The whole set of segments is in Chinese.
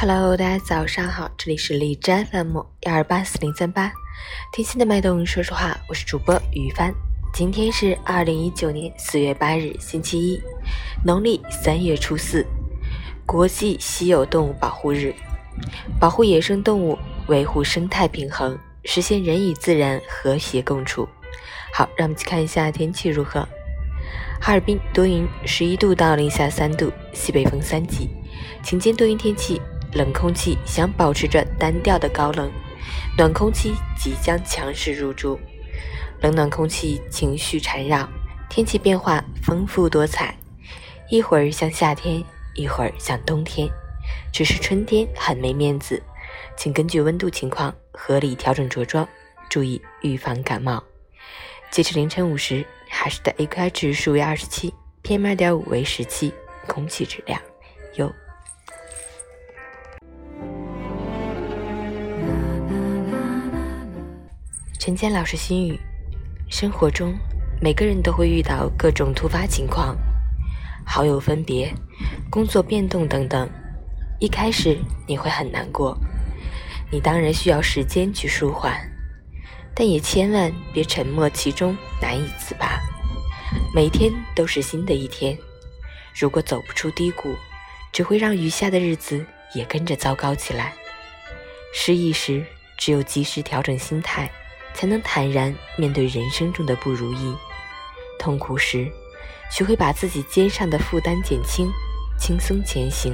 Hello，大家早上好，这里是荔枝 FM 幺二八四零三八，听心的脉动，说实话，我是主播于帆。今天是二零一九年四月八日，星期一，农历三月初四，国际稀有动物保护日。保护野生动物，维护生态平衡，实现人与自然和谐共处。好，让我们去看一下天气如何。哈尔滨多云，十一度到零下三度，西北风三级，晴间多云天气，冷空气想保持着单调的高冷，暖空气即将强势入驻，冷暖空气情绪缠绕，天气变化丰富多彩，一会儿像夏天，一会儿像冬天，只是春天很没面子，请根据温度情况合理调整着装，注意预防感冒。截至凌晨五时。海市的 AQI 指数为二十七，PM 二点五为十七，空气质量优。陈坚老师心语：生活中，每个人都会遇到各种突发情况，好友分别、工作变动等等。一开始你会很难过，你当然需要时间去舒缓。但也千万别沉默其中，难以自拔。每天都是新的一天，如果走不出低谷，只会让余下的日子也跟着糟糕起来。失意时，只有及时调整心态，才能坦然面对人生中的不如意；痛苦时，学会把自己肩上的负担减轻，轻松前行；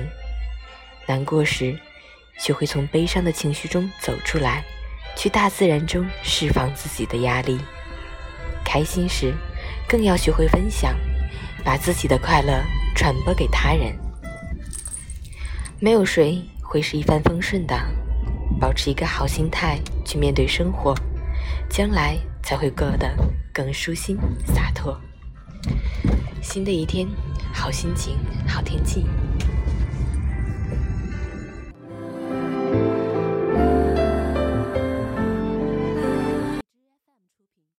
难过时，学会从悲伤的情绪中走出来。去大自然中释放自己的压力，开心时更要学会分享，把自己的快乐传播给他人。没有谁会是一帆风顺的，保持一个好心态去面对生活，将来才会过得更舒心洒脱。新的一天，好心情，好天气。